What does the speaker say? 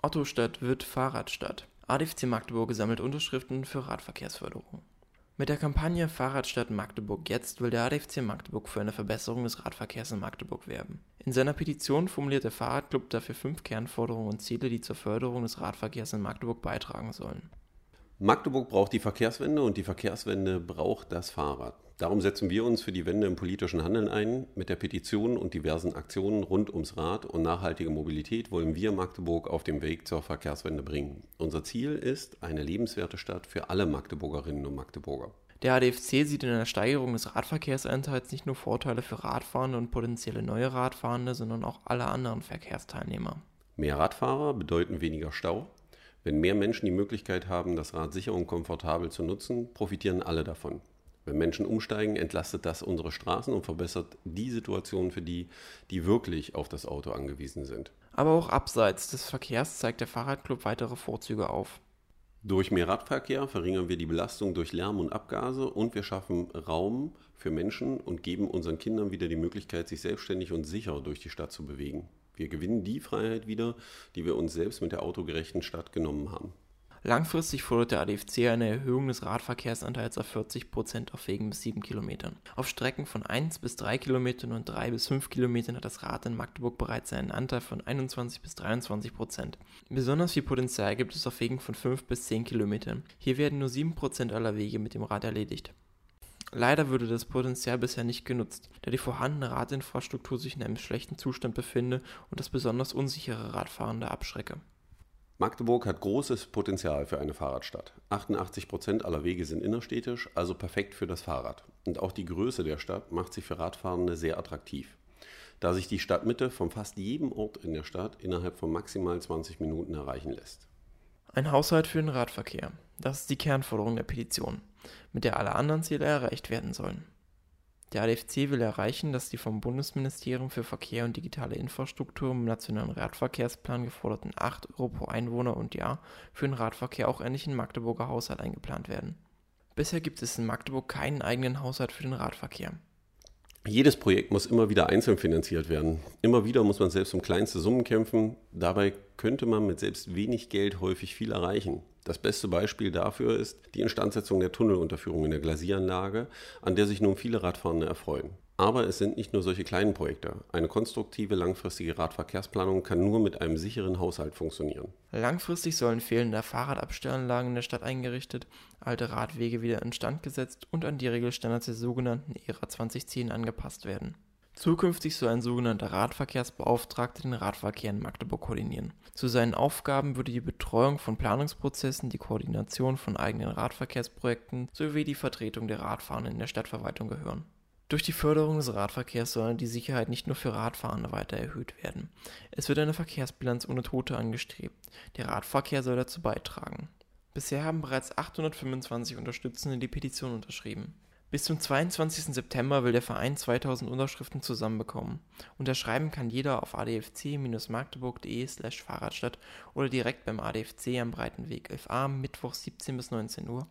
Ottostadt wird Fahrradstadt. ADFC Magdeburg sammelt Unterschriften für Radverkehrsförderung. Mit der Kampagne Fahrradstadt Magdeburg jetzt will der ADFC Magdeburg für eine Verbesserung des Radverkehrs in Magdeburg werben. In seiner Petition formuliert der Fahrradclub dafür fünf Kernforderungen und Ziele, die zur Förderung des Radverkehrs in Magdeburg beitragen sollen. Magdeburg braucht die Verkehrswende und die Verkehrswende braucht das Fahrrad. Darum setzen wir uns für die Wende im politischen Handeln ein. Mit der Petition und diversen Aktionen rund ums Rad und nachhaltige Mobilität wollen wir Magdeburg auf dem Weg zur Verkehrswende bringen. Unser Ziel ist eine lebenswerte Stadt für alle Magdeburgerinnen und Magdeburger. Der ADFC sieht in der Steigerung des Radverkehrsanteils nicht nur Vorteile für Radfahrende und potenzielle neue Radfahrende, sondern auch alle anderen Verkehrsteilnehmer. Mehr Radfahrer bedeuten weniger Stau, wenn mehr Menschen die Möglichkeit haben, das Rad sicher und komfortabel zu nutzen, profitieren alle davon. Wenn Menschen umsteigen, entlastet das unsere Straßen und verbessert die Situation für die, die wirklich auf das Auto angewiesen sind. Aber auch abseits des Verkehrs zeigt der Fahrradclub weitere Vorzüge auf. Durch mehr Radverkehr verringern wir die Belastung durch Lärm und Abgase und wir schaffen Raum für Menschen und geben unseren Kindern wieder die Möglichkeit, sich selbstständig und sicher durch die Stadt zu bewegen. Wir gewinnen die Freiheit wieder, die wir uns selbst mit der autogerechten Stadt genommen haben. Langfristig fordert der ADFC eine Erhöhung des Radverkehrsanteils auf 40 Prozent auf Wegen bis 7 Kilometern. Auf Strecken von 1 bis 3 Kilometern und 3 bis 5 Kilometern hat das Rad in Magdeburg bereits einen Anteil von 21 bis 23 Prozent. Besonders viel Potenzial gibt es auf Wegen von 5 bis 10 Kilometern. Hier werden nur 7 Prozent aller Wege mit dem Rad erledigt. Leider würde das Potenzial bisher nicht genutzt, da die vorhandene Radinfrastruktur sich in einem schlechten Zustand befinde und das besonders unsichere Radfahrende abschrecke. Magdeburg hat großes Potenzial für eine Fahrradstadt. 88 Prozent aller Wege sind innerstädtisch, also perfekt für das Fahrrad. Und auch die Größe der Stadt macht sie für Radfahrende sehr attraktiv, da sich die Stadtmitte von fast jedem Ort in der Stadt innerhalb von maximal 20 Minuten erreichen lässt. Ein Haushalt für den Radverkehr. Das ist die Kernforderung der Petition, mit der alle anderen Ziele erreicht werden sollen. Der ADFC will erreichen, dass die vom Bundesministerium für Verkehr und digitale Infrastruktur im Nationalen Radverkehrsplan geforderten 8 Euro pro Einwohner und Jahr für den Radverkehr auch endlich in Magdeburger Haushalt eingeplant werden. Bisher gibt es in Magdeburg keinen eigenen Haushalt für den Radverkehr. Jedes Projekt muss immer wieder einzeln finanziert werden. Immer wieder muss man selbst um kleinste Summen kämpfen. Dabei könnte man mit selbst wenig Geld häufig viel erreichen. Das beste Beispiel dafür ist die Instandsetzung der Tunnelunterführung in der Glasieranlage, an der sich nun viele Radfahrende erfreuen. Aber es sind nicht nur solche kleinen Projekte. Eine konstruktive, langfristige Radverkehrsplanung kann nur mit einem sicheren Haushalt funktionieren. Langfristig sollen fehlende Fahrradabstellanlagen in der Stadt eingerichtet, alte Radwege wieder instand gesetzt und an die Regelstandards der sogenannten ERA 2010 angepasst werden. Zukünftig soll ein sogenannter Radverkehrsbeauftragter den Radverkehr in Magdeburg koordinieren. Zu seinen Aufgaben würde die Betreuung von Planungsprozessen, die Koordination von eigenen Radverkehrsprojekten sowie die Vertretung der Radfahrenden in der Stadtverwaltung gehören. Durch die Förderung des Radverkehrs soll die Sicherheit nicht nur für Radfahrende weiter erhöht werden. Es wird eine Verkehrsbilanz ohne Tote angestrebt. Der Radverkehr soll dazu beitragen. Bisher haben bereits 825 Unterstützende die Petition unterschrieben. Bis zum 22. September will der Verein 2000 Unterschriften zusammenbekommen. Unterschreiben kann jeder auf adfc-magdeburg.de slash Fahrradstadt oder direkt beim ADFC am Breitenweg 11a Mittwoch 17 bis 19 Uhr